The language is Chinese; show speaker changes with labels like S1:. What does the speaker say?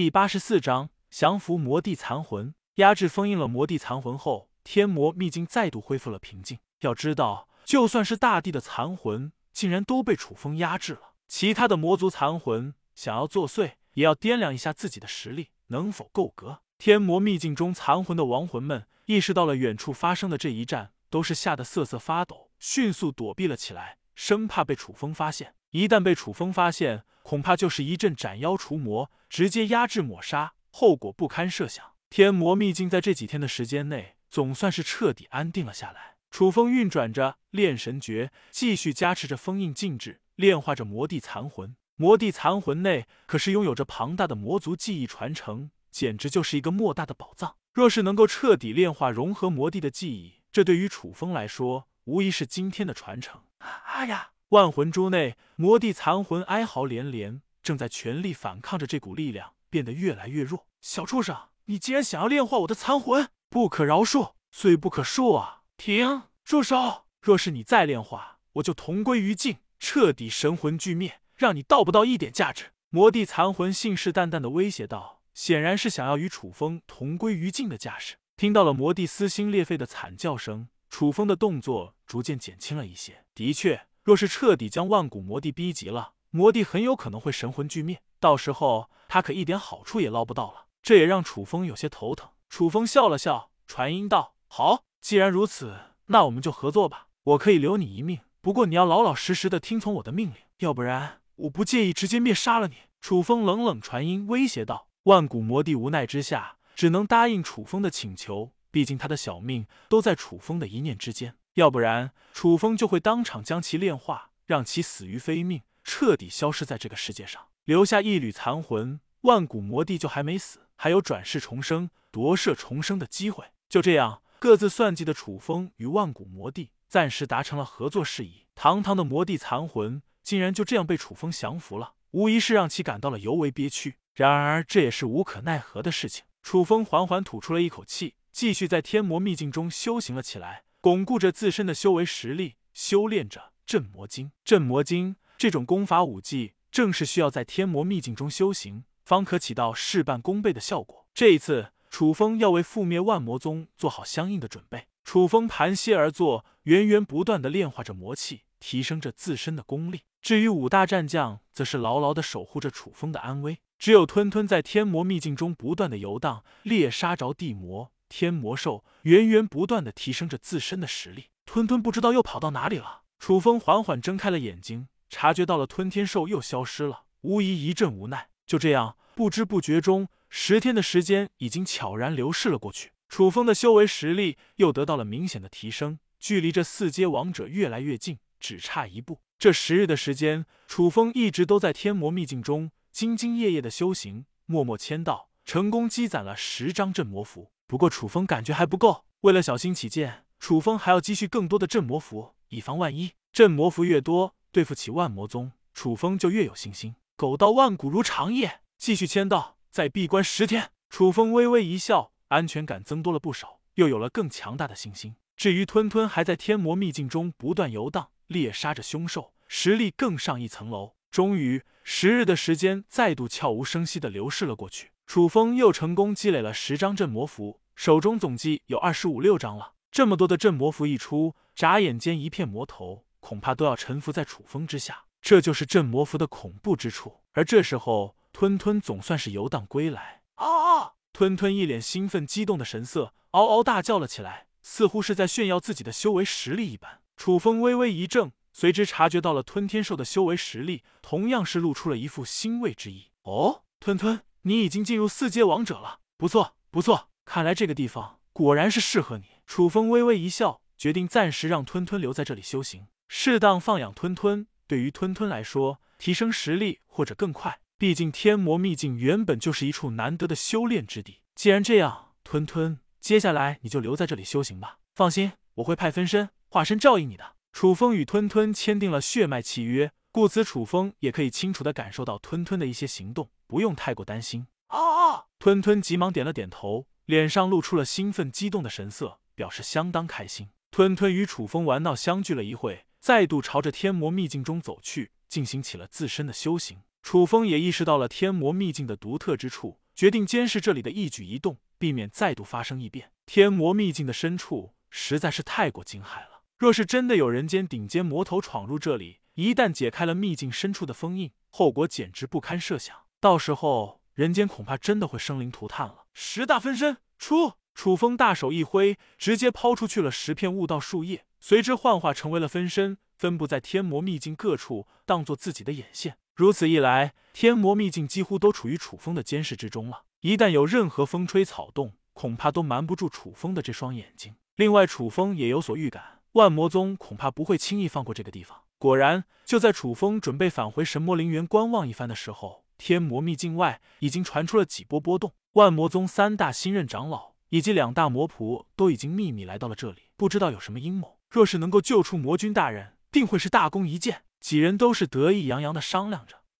S1: 第八十四章降服魔帝残魂。压制封印了魔帝残魂后，天魔秘境再度恢复了平静。要知道，就算是大帝的残魂，竟然都被楚风压制了。其他的魔族残魂想要作祟，也要掂量一下自己的实力能否够格。天魔秘境中残魂的亡魂们意识到了远处发生的这一战，都是吓得瑟瑟发抖，迅速躲避了起来，生怕被楚风发现。一旦被楚风发现，恐怕就是一阵斩妖除魔，直接压制抹杀，后果不堪设想。天魔秘境在这几天的时间内，总算是彻底安定了下来。楚风运转着炼神诀，继续加持着封印禁制，炼化着魔帝残魂。魔帝残魂内可是拥有着庞大的魔族记忆传承，简直就是一个莫大的宝藏。若是能够彻底炼化融合魔帝的记忆，这对于楚风来说，无疑是今天的传承。哎呀！万魂珠内魔帝残魂哀嚎连连，正在全力反抗着这股力量，变得越来越弱。小畜生！你竟然想要炼化我的残魂，不可饶恕，罪不可恕啊！停，住手！若是你再炼化，我就同归于尽，彻底神魂俱灭，让你到不到一点价值。魔帝残魂信誓旦旦的威胁道，显然是想要与楚风同归于尽的架势。听到了魔帝撕心裂肺的惨叫声，楚风的动作逐渐减轻了一些。的确，若是彻底将万古魔帝逼急了，魔帝很有可能会神魂俱灭，到时候他可一点好处也捞不到了。这也让楚风有些头疼。楚风笑了笑，传音道：“好，既然如此，那我们就合作吧。我可以留你一命，不过你要老老实实的听从我的命令，要不然我不介意直接灭杀了你。”楚风冷冷传音威胁道。万古魔帝无奈之下，只能答应楚风的请求。毕竟他的小命都在楚风的一念之间，要不然楚风就会当场将其炼化，让其死于非命，彻底消失在这个世界上，留下一缕残魂。万古魔帝就还没死。还有转世重生、夺舍重生的机会。就这样，各自算计的楚风与万古魔帝暂时达成了合作事宜。堂堂的魔帝残魂，竟然就这样被楚风降服了，无疑是让其感到了尤为憋屈。然而，这也是无可奈何的事情。楚风缓缓吐出了一口气，继续在天魔秘境中修行了起来，巩固着自身的修为实力，修炼着镇魔经。镇魔经这种功法武技，正是需要在天魔秘境中修行。方可起到事半功倍的效果。这一次，楚风要为覆灭万魔宗做好相应的准备。楚风盘膝而坐，源源不断的炼化着魔气，提升着自身的功力。至于五大战将，则是牢牢的守护着楚风的安危。只有吞吞在天魔秘境中不断的游荡，猎杀着地魔、天魔兽，源源不断的提升着自身的实力。吞吞不知道又跑到哪里了。楚风缓缓睁开了眼睛，察觉到了吞天兽又消失了，无疑一阵无奈。就这样。不知不觉中，十天的时间已经悄然流逝了过去。楚风的修为实力又得到了明显的提升，距离这四阶王者越来越近，只差一步。这十日的时间，楚风一直都在天魔秘境中兢兢业业的修行，默默签到，成功积攒了十张镇魔符。不过，楚风感觉还不够，为了小心起见，楚风还要积蓄更多的镇魔符，以防万一。镇魔符越多，对付起万魔宗，楚风就越有信心。狗到万古如长夜。继续签到，再闭关十天。楚风微微一笑，安全感增多了不少，又有了更强大的信心。至于吞吞，还在天魔秘境中不断游荡，猎杀着凶兽，实力更上一层楼。终于，十日的时间再度悄无声息的流逝了过去。楚风又成功积累了十张镇魔符，手中总计有二十五六张了。这么多的镇魔符一出，眨眼间一片魔头恐怕都要臣服在楚风之下。这就是镇魔符的恐怖之处。而这时候。吞吞总算是游荡归来啊！吞吞一脸兴奋激动的神色，嗷嗷大叫了起来，似乎是在炫耀自己的修为实力一般。楚风微微一怔，随之察觉到了吞天兽的修为实力，同样是露出了一副欣慰之意。哦，吞吞，你已经进入四阶王者了，不错不错，看来这个地方果然是适合你。楚风微微一笑，决定暂时让吞吞留在这里修行，适当放养吞吞，对于吞吞来说，提升实力或者更快。毕竟天魔秘境原本就是一处难得的修炼之地。既然这样，吞吞，接下来你就留在这里修行吧。放心，我会派分身化身照应你的。楚风与吞吞签订了血脉契约，故此楚风也可以清楚的感受到吞吞的一些行动，不用太过担心。啊！吞吞急忙点了点头，脸上露出了兴奋激动的神色，表示相当开心。吞吞与楚风玩闹相聚了一会，再度朝着天魔秘境中走去，进行起了自身的修行。楚风也意识到了天魔秘境的独特之处，决定监视这里的一举一动，避免再度发生异变。天魔秘境的深处实在是太过惊骇了，若是真的有人间顶尖魔头闯入这里，一旦解开了秘境深处的封印，后果简直不堪设想。到时候，人间恐怕真的会生灵涂炭了。十大分身出，楚风大手一挥，直接抛出去了十片悟道树叶，随之幻化成为了分身，分布在天魔秘境各处，当做自己的眼线。如此一来，天魔秘境几乎都处于楚风的监视之中了。一旦有任何风吹草动，恐怕都瞒不住楚风的这双眼睛。另外，楚风也有所预感，万魔宗恐怕不会轻易放过这个地方。果然，就在楚风准备返回神魔陵园观望一番的时候，天魔秘境外已经传出了几波波动。万魔宗三大新任长老以及两大魔仆都已经秘密来到了这里，不知道有什么阴谋。若是能够救出魔君大人，定会是大功一件。几人都是得意洋洋的商量着。